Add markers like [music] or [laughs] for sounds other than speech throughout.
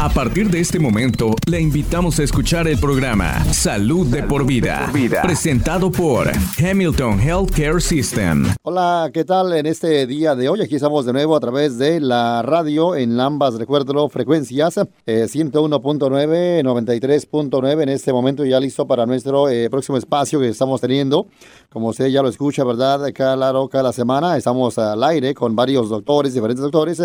A partir de este momento, le invitamos a escuchar el programa Salud de por vida, presentado por Hamilton Healthcare System. Hola, ¿qué tal? En este día de hoy, aquí estamos de nuevo a través de la radio en ambas, recuerdo, frecuencias, 101.9, 93.9, en este momento ya listo para nuestro eh, próximo espacio que estamos teniendo. Como usted ya lo escucha, ¿verdad? Cada, cada semana estamos al aire con varios doctores, diferentes doctores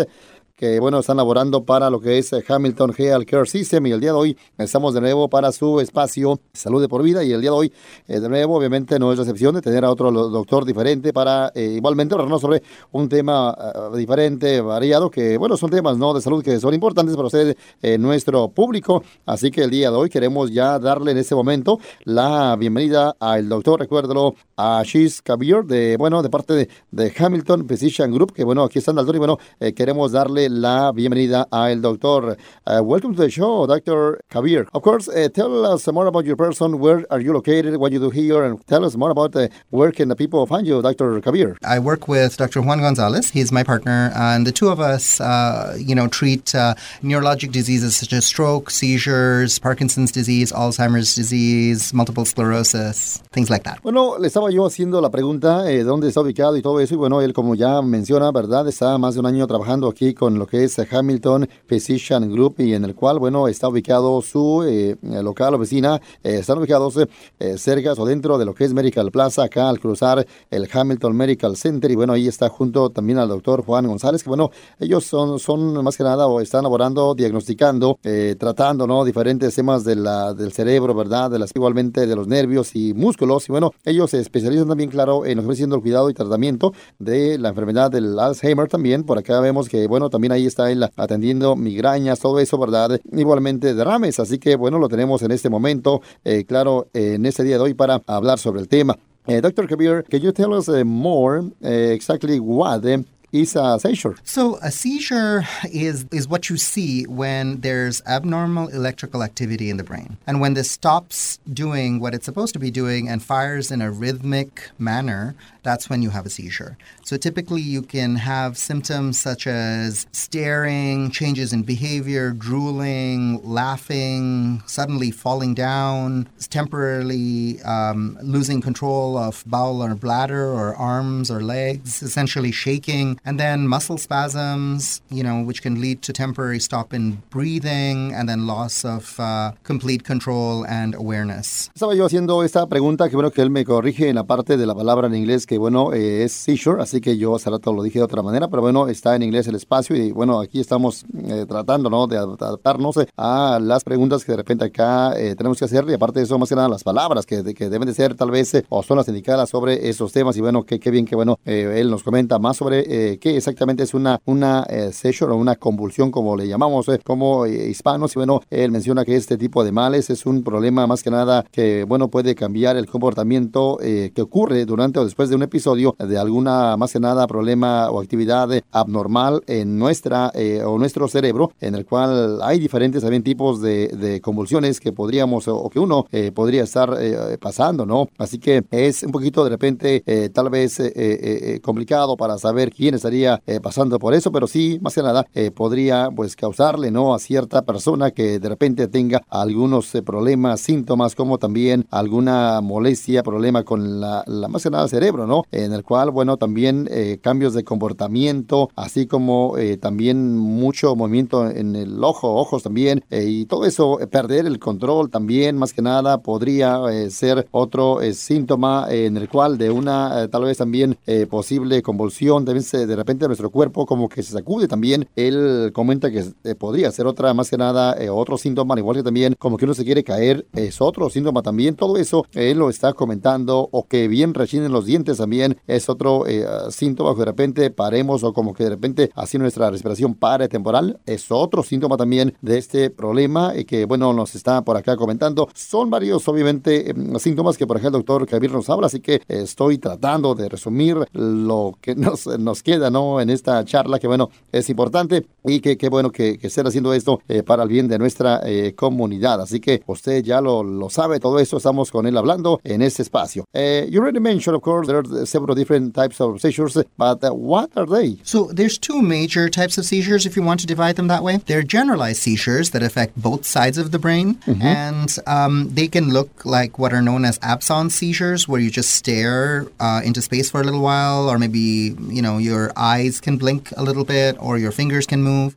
que bueno, están laborando para lo que es eh, Hamilton Health Care System. Y el día de hoy estamos de nuevo para su espacio Salud de por Vida. Y el día de hoy eh, de nuevo obviamente no es excepción de tener a otro doctor diferente para eh, igualmente hablarnos sobre un tema diferente, variado, que bueno, son temas no de salud que son importantes para ustedes, nuestro público, así que el día de hoy queremos ya darle en este momento la bienvenida al doctor, recuérdalo, a Shiz Kabir de, bueno, de parte de, de Hamilton Physician Group, que bueno, aquí están el doctor y bueno, queremos darle la bienvenida al doctor. Uh, welcome to the show, Dr. Kabir. Of course, uh, tell us more about your person. Where are you located? What you do here? And tell us more about uh, where can the people find you, Dr. Kabir. I work with Dr. Juan Gonzalez. He's my partner, and the two of us, uh, you know, treat uh, neurologic diseases such as stroke, seizures, Parkinson's disease, Alzheimer's disease, multiple sclerosis, things like that. Bueno, le estaba yo haciendo la pregunta eh, dónde está ubicado y todo eso, y bueno, él como ya menciona, ¿verdad? Está más de un año trabajando aquí con lo que es Hamilton Physician Group y en el cual, bueno, está ubicado su eh, local oficina. Eh, están ubicados eh, cerca o dentro de lo que es Medical Plaza, acá al cruzar el Hamilton Medical Center. Y bueno, ahí está junto también al doctor Juan González, que bueno, ellos son, son más que nada o están laborando, diagnosticando, tratando, ¿no? Diferentes temas de la, del cerebro, ¿verdad? De las, igualmente de los nervios y músculos. Y bueno, ellos se especializan también, claro, en ofreciendo el cuidado y tratamiento de la enfermedad del Alzheimer también. Por acá vemos que, bueno, también ahí está él atendiendo migrañas, todo eso, ¿verdad? Igualmente derrames, así que bueno, lo tenemos en este momento, eh, claro, en este día de hoy para hablar sobre el tema. Uh, Dr. Kabir, can you tell us uh, more uh, exactly what is a seizure? So a seizure is is what you see when there's abnormal electrical activity in the brain. And when this stops doing what it's supposed to be doing and fires in a rhythmic manner, that's when you have a seizure. So typically you can have symptoms such as staring, changes in behavior, drooling, laughing, suddenly falling down, temporarily um, losing control of bowel or bladder or arms or legs, essentially shaking, and then muscle spasms, you know, which can lead to temporary stop in breathing and then loss of uh, complete control and awareness. Estaba yo haciendo esta pregunta que bueno que él me corrige en la parte de la palabra en inglés que bueno, eh, es seizure, así que yo hace rato lo dije de otra manera, pero bueno, está en inglés el espacio y bueno, aquí estamos eh, tratando, ¿no? De adaptarnos a las preguntas que de repente acá eh, tenemos que hacer y aparte de eso, más que nada las palabras que, que deben de ser tal vez o son las indicadas sobre esos temas y bueno, qué bien que bueno, él nos comenta más sobre qué exactamente es una, una seizure o una convulsión como le llamamos como hispanos y bueno, él menciona que este tipo de males es un problema más que nada que bueno, puede cambiar el comportamiento que ocurre durante o después de un episodio de alguna, más que nada, problema o actividad abnormal en nuestra eh, o nuestro cerebro, en el cual hay diferentes también tipos de, de convulsiones que podríamos o, que uno eh, podría estar eh, pasando, ¿no? Así que es un poquito de repente tal vez complicado para saber quién estaría pasando por eso, pero sí, más que nada, podría pues causarle, ¿no? A cierta persona que de repente tenga algunos problemas, síntomas, como también alguna molestia, problema con la, la más que nada cerebro, ¿no? En el cual, bueno, también eh, cambios de comportamiento, así como eh, también mucho movimiento en el ojo, ojos también, eh, y todo eso, perder el control también, más que nada, podría ser otro síntoma en el cual de una, tal vez también posible convulsión, también se, de repente nuestro cuerpo como que se sacude también. Él comenta que podría ser otra, más que nada, otro síntoma, igual que también como que uno se quiere caer, es otro síntoma también. Todo eso él lo está comentando, o que bien rechinen los dientes también es otro eh, síntoma de repente paremos o como que de repente así nuestra respiración pare temporal. Es otro síntoma también de este problema y que bueno nos está por acá comentando. Son varios obviamente em, síntomas que por ejemplo el doctor Javier nos habla, así que estoy tratando de resumir lo que [laughs] nos, nos queda queda, ¿no? En esta charla que, bueno, es importante y que qué bueno que, que estén haciendo esto eh, para el bien de nuestra eh, comunidad. Así que usted ya lo, lo sabe, todo estamos con él hablando en este espacio. Uh, you already mentioned, of course, there are several different types of seizures, but uh, what are they? So there's two major types of seizures if you want to divide them that way. They're generalized seizures that affect both sides of the brain, and um, they can look like what are known as absence seizures, where you just stare uh, into space for a little while, or maybe you know your eyes can blink a little bit, or your fingers can move.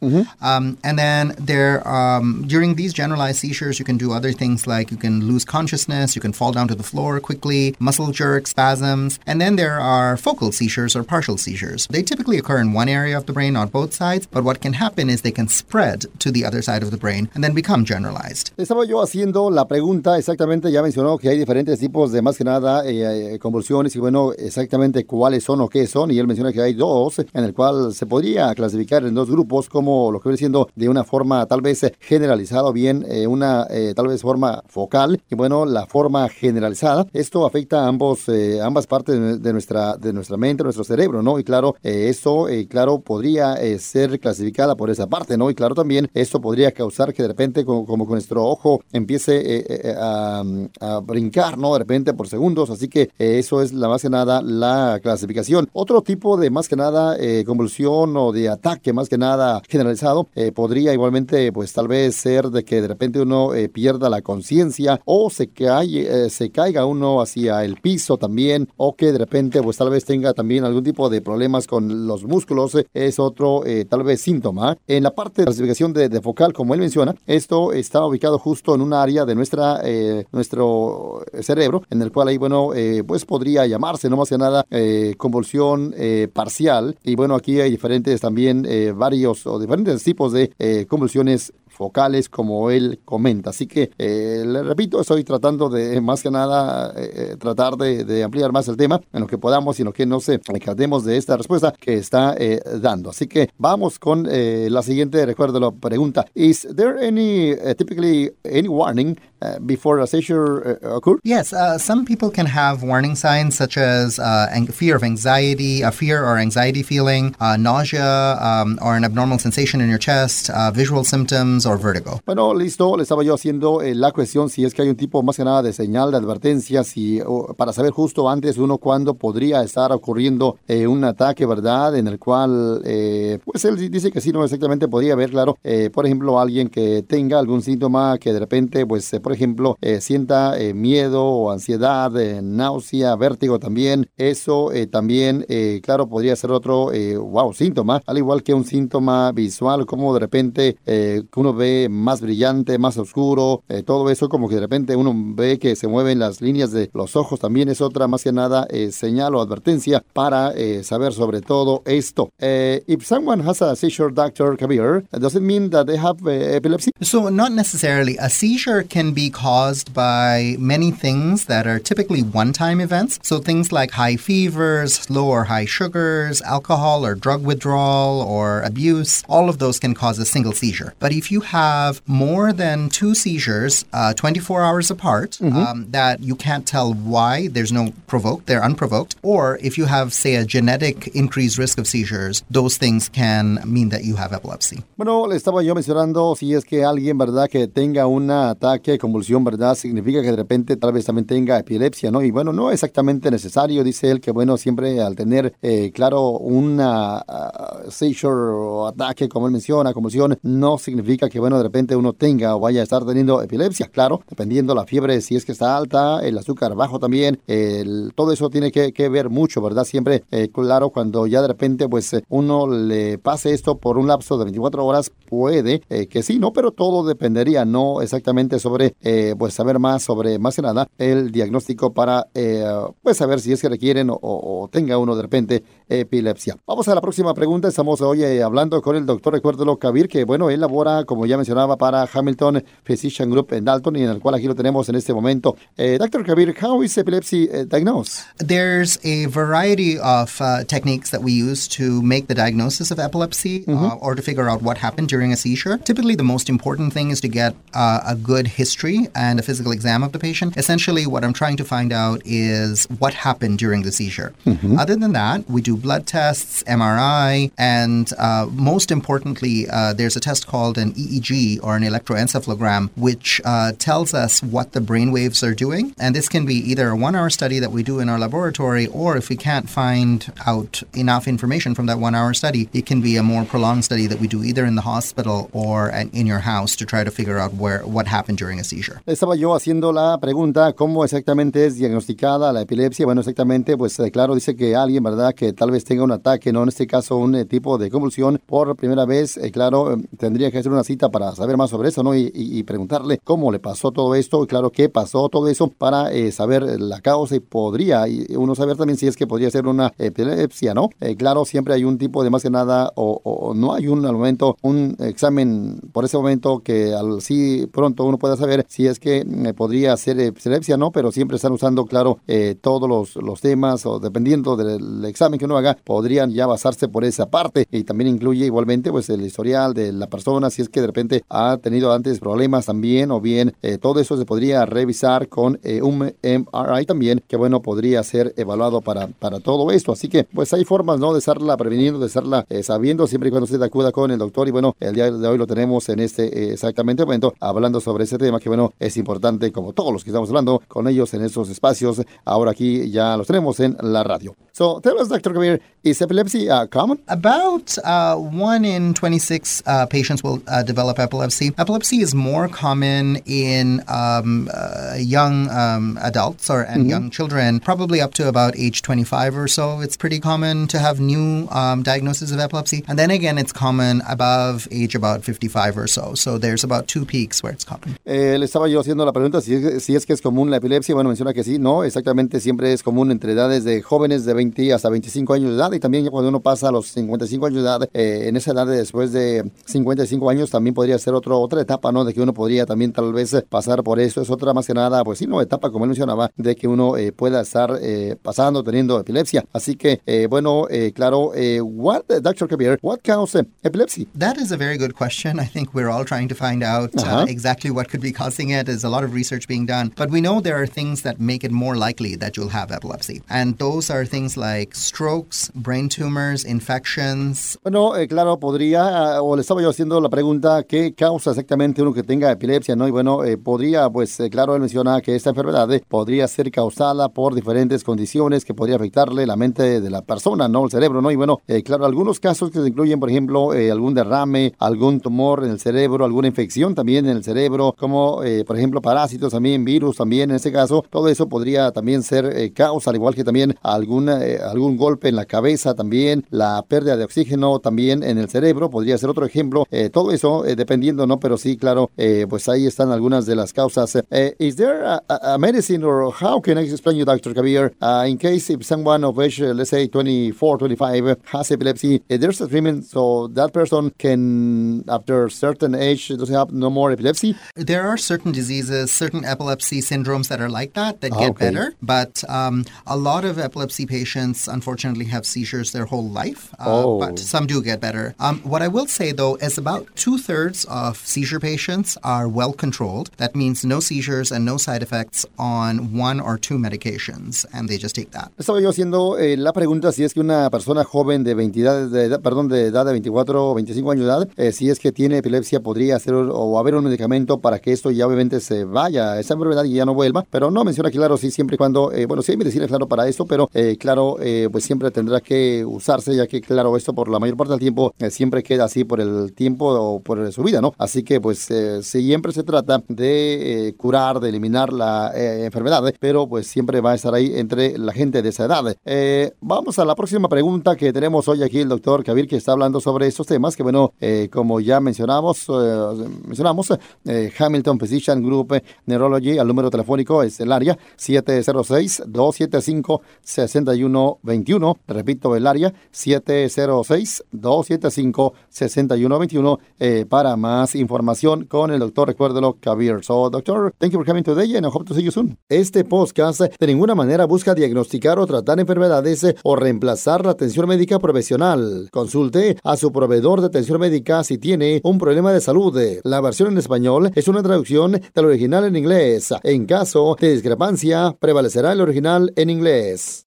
Um, and then there, um, during these generalized seizures, you can do other things like you can lose consciousness, you can fall down to the floor quickly, muscle jerks, spasms, and then there are focal seizures or partial seizures. They typically occur in one area of the brain, on both sides, but what can happen is they can spread to the other side of the brain and then become generalized. Estaba yo haciendo la pregunta, exactamente, ya mencionó que hay diferentes tipos de más que nada eh, eh, convulsiones y bueno, exactamente cuáles son o qué son, y él menciona que hay dos, en el cual se podría clasificar en dos grupos como lo que viene siendo de una forma tal vez generalizada o bien eh, una eh, tal vez forma focal y bueno, la forma generalizada. Esto afecta a ambos, eh, ambas partes de, nuestra, de nuestra mente, nuestro cerebro, ¿no? Y claro, eh, eso, eh, claro, podría eh, ser clasificada por esa parte, ¿no? Y claro, también esto podría causar que de repente, como, como que nuestro ojo empiece eh, eh, a, a brincar, ¿no? De repente por segundos, así que eh, eso es la más que nada la clasificación. Otro tipo de más que nada eh, convulsión o de ataque más que nada generalizado eh, podría igualmente, pues tal vez ser de que de repente uno eh, pierda la conciencia o se, cae, eh, se caiga uno hacia el piso también o que de repente pues tal vez tenga también algún tipo de problemas con los músculos eh, es otro eh, tal vez síntoma. En la parte de clasificación de, de focal, como él menciona, esto está ubicado justo en un área de nuestra, nuestro cerebro en el cual ahí, bueno, pues podría llamarse, no más que nada, convulsión eh, Y bueno, aquí hay diferentes también, eh, varios o diferentes tipos de eh, convulsiones focales como él comenta. Así que, eh, le repito, estoy tratando de, más que nada, eh, eh, tratar de, ampliar más el tema en lo que podamos y en lo que no se encantemos de esta respuesta que está dando. Así que vamos con la siguiente, recuerdo la pregunta. Is there any, typically, any warning before a seizure uh, occur? Yes, uh, some people can have warning signs such as uh, fear of anxiety, a fear or anxiety feeling, uh, nausea, um, or an abnormal sensation in your chest, uh, visual symptoms, Bueno, listo, le estaba yo haciendo eh, la cuestión si es que hay un tipo más que nada de señal de advertencia, si o, para saber justo antes uno cuándo podría estar ocurriendo eh, un ataque, ¿verdad? En el cual, eh, pues él di- dice que sí, no exactamente podría haber, claro, eh, por ejemplo, alguien que tenga algún síntoma que de repente, pues, por ejemplo, sienta miedo o ansiedad, náusea, vértigo también, eso también, claro, podría ser otro, wow, síntoma, al igual que un síntoma visual, como de repente uno ve más brillante, más oscuro, eh, todo eso como que de repente uno ve que se mueven las líneas de los ojos, también es otra más que nada eh, señal o advertencia para eh, saber sobre todo esto. Eh, if someone has a seizure, Dr. Kabir, does it mean that they have uh, epilepsy? So, not necessarily. A seizure can be caused by many things that are typically one time events. So, things like high fevers, low or high sugars, alcohol or drug withdrawal, or abuse, all of those can cause a single seizure. But if you have more than two seizures, uh, 24 hours apart, um, that you can't tell why, there's no provoked, they're unprovoked, or if you have, say, a genetic increased risk of seizures, those things can mean that you have epilepsy. Bueno, le estaba yo mencionando si es que alguien, ¿verdad? Que tenga un ataque, convulsión, ¿verdad? Significa que de repente tal vez también tenga epilepsia, ¿no? Y bueno, no exactamente necesario, dice él, que bueno, siempre al tener, eh, claro, una ah, seizure o ataque, como él menciona, convulsión, no significa que, bueno, de repente uno tenga o vaya a estar teniendo epilepsia, claro, dependiendo la fiebre, si es que está alta, el azúcar bajo también, el- todo eso tiene que, ver mucho, ¿verdad? Siempre, eh, claro, cuando ya de repente, pues, eh, uno le pase esto por un lapso de 24 horas, puede eh, que sí, ¿no? Pero todo dependería, no exactamente sobre, eh, pues, saber más sobre, más que nada, el diagnóstico para, pues, saber si es que requieren o tenga uno de repente epilepsia. Vamos a la próxima pregunta. Estamos hoy eh, hablando con el doctor, recuérdelo, Kabir, que, bueno, él labora, como ya mencionaba, para Hamilton Physician Group en Dalton y en el cual aquí lo tenemos en este momento. Eh, Dr. Kabir, how is epilepsy eh, diagnosed? There's a variety of uh, techniques that we use to make the diagnosis of epilepsy uh, or to figure out what happened during a seizure. Typically, the most important thing is to get uh, a good history and a physical exam of the patient. Essentially, what I'm trying to find out is what happened during the seizure. Other than that, we do blood tests, MRI, and uh, most importantly, uh, there's a test called an EEG or an electroencephalogram, which uh, tells us what the brain waves are doing. And this can be either a one hour study that we do in our laboratory, or if we can't find out enough information from that one hour study, it can be a more prolonged study that we do either in the hospital or in your house to try to figure out where what happened during a seizure. Estaba yo haciendo la pregunta cómo exactamente es diagnosticada la epilepsia. Bueno, exactamente, pues eh, claro, dice que alguien, ¿verdad?, que tal vez tenga un ataque, no en este caso un eh, tipo de convulsión por primera vez, eh, claro, tendría que hacer una cita para saber más sobre eso, ¿no? Y, y, preguntarle cómo le pasó todo esto, y claro, qué pasó todo eso para saber la causa y podría uno saber también si es que podría ser una epilepsia, ¿no? claro, siempre hay un tipo de más que nada, o, no hay un al momento, un examen por ese momento que al sí pronto uno pueda saber si es que eh, podría ser epilepsia, ¿no? Pero siempre están usando, claro, eh, todos los, los temas o dependiendo del examen que uno podrían ya basarse por esa parte y también incluye igualmente pues el historial de la persona, si es que de repente ha tenido antes problemas también o bien eh, todo eso se podría revisar con un MRI también, que bueno, podría ser evaluado para, para todo esto. Así que pues hay formas, ¿no? De estarla preveniendo, de estarla sabiendo siempre y cuando usted acuda con el doctor y bueno, el día de hoy lo tenemos en este exactamente momento hablando sobre ese tema que, bueno, es importante como todos los que estamos hablando con ellos en estos espacios. Ahora aquí ya los tenemos en la radio. So tell us. Kabir, is epilepsy uh, common? About uh, one in 26 uh, patients will uh, develop epilepsy. Epilepsy is more common in um, uh, young um, adults or and mm-hmm. young children, probably up to about age 25 or so. It's pretty common to have new um, diagnosis of epilepsy. And then again, it's common above age about 55 or so. So there's about two peaks where it's common. Eh, le estaba yo haciendo la pregunta si es, si es que es común la epilepsia. Bueno, menciona que sí, no, exactamente siempre es común entre edades de jóvenes de 20 hasta 25 años de edad y también cuando uno pasa a los 55 años de edad, eh, en esa edad de después de 55 años también podría ser otro, otra etapa, ¿no? De que uno podría también tal vez pasar por eso. Es otra más que nada, pues sí, no, etapa como él mencionaba, de que uno eh, pueda estar eh, pasando, teniendo epilepsia. Así que, eh, bueno, eh, claro, eh, what, Dr. Kabir, what causes epilepsy? That is a very good question. I think we're all trying to find out uh, uh-huh. exactly what could be causing it. There's a lot of research being done, but we know there are things that make it more likely that you'll have epilepsy. And those are things like brain tumors, infections. Bueno, eh, claro, podría, o le estaba yo haciendo la pregunta, ¿qué causa exactamente uno que tenga epilepsia? ¿no? Y bueno, eh, podría, pues eh, claro, él menciona que esta enfermedad podría ser causada por diferentes condiciones que podría afectarle la mente de la persona, ¿no? El cerebro, ¿no? Y bueno, claro, algunos casos que se incluyen, por ejemplo, algún derrame, algún tumor en el cerebro, alguna infección también en el cerebro, como por ejemplo parásitos también, virus también en este caso, todo eso podría también ser causa, al igual que también alguna, algún golpe en la cabeza también, la pérdida de oxígeno también en el cerebro, podría ser otro ejemplo. Eh, todo eso eh, dependiendo, ¿no? Pero sí, claro, eh, pues ahí están algunas de las causas. is there a, a, medicine or how can I explain you, Dr. Kabir, uh, in case if someone of age, let's say 24, 25, has epilepsy, there's a treatment so that person can, after certain age, does have no more epilepsy? There are certain diseases, certain epilepsy syndromes that are like that, that get okay. better. But um, a lot of epilepsy patients, unfortunately, have seizures their whole life, uh, oh. but some do get better. Um, what I will say, though, is about two thirds of seizure patients are well controlled. That means no seizures and no side effects on one or two medications, and they just take that. Estaba yo haciendo eh, la pregunta si es que una persona joven de 20 de edad, perdón, de edad de 24 o 25 años de edad, eh, si es que tiene epilepsia, podría hacer o haber un medicamento para que esto ya obviamente se vaya, esa enfermedad y ya no vuelva. Pero no menciona claro, sí, siempre y cuando, eh, bueno, sí hay medicina, claro, para esto, pero eh, claro, eh, pues siempre tendrá que usarse, ya que claro, esto por la mayor parte del tiempo eh, siempre queda así por el tiempo o por su vida, ¿no? Así que pues eh, siempre se trata de eh, curar, de eliminar la enfermedad, pero pues siempre va a estar ahí entre la gente de esa edad. vamos a la próxima pregunta que tenemos hoy aquí el doctor Kabir que está hablando sobre estos temas, que bueno, como ya mencionamos, mencionamos, Hamilton Physician Group Neurology, al número telefónico es el área 706-275-6121. Repito, el área 706-275-6121 eh, para más información con el doctor, recuérdelo, Kabir. So, doctor, thank you for coming today and I hope to see you soon. Este podcast de ninguna manera busca diagnosticar o tratar enfermedades o reemplazar la atención médica profesional. Consulte a su proveedor de atención médica si tiene un problema de salud. La versión en español es una traducción del original en inglés. En caso de discrepancia, prevalecerá el original en inglés.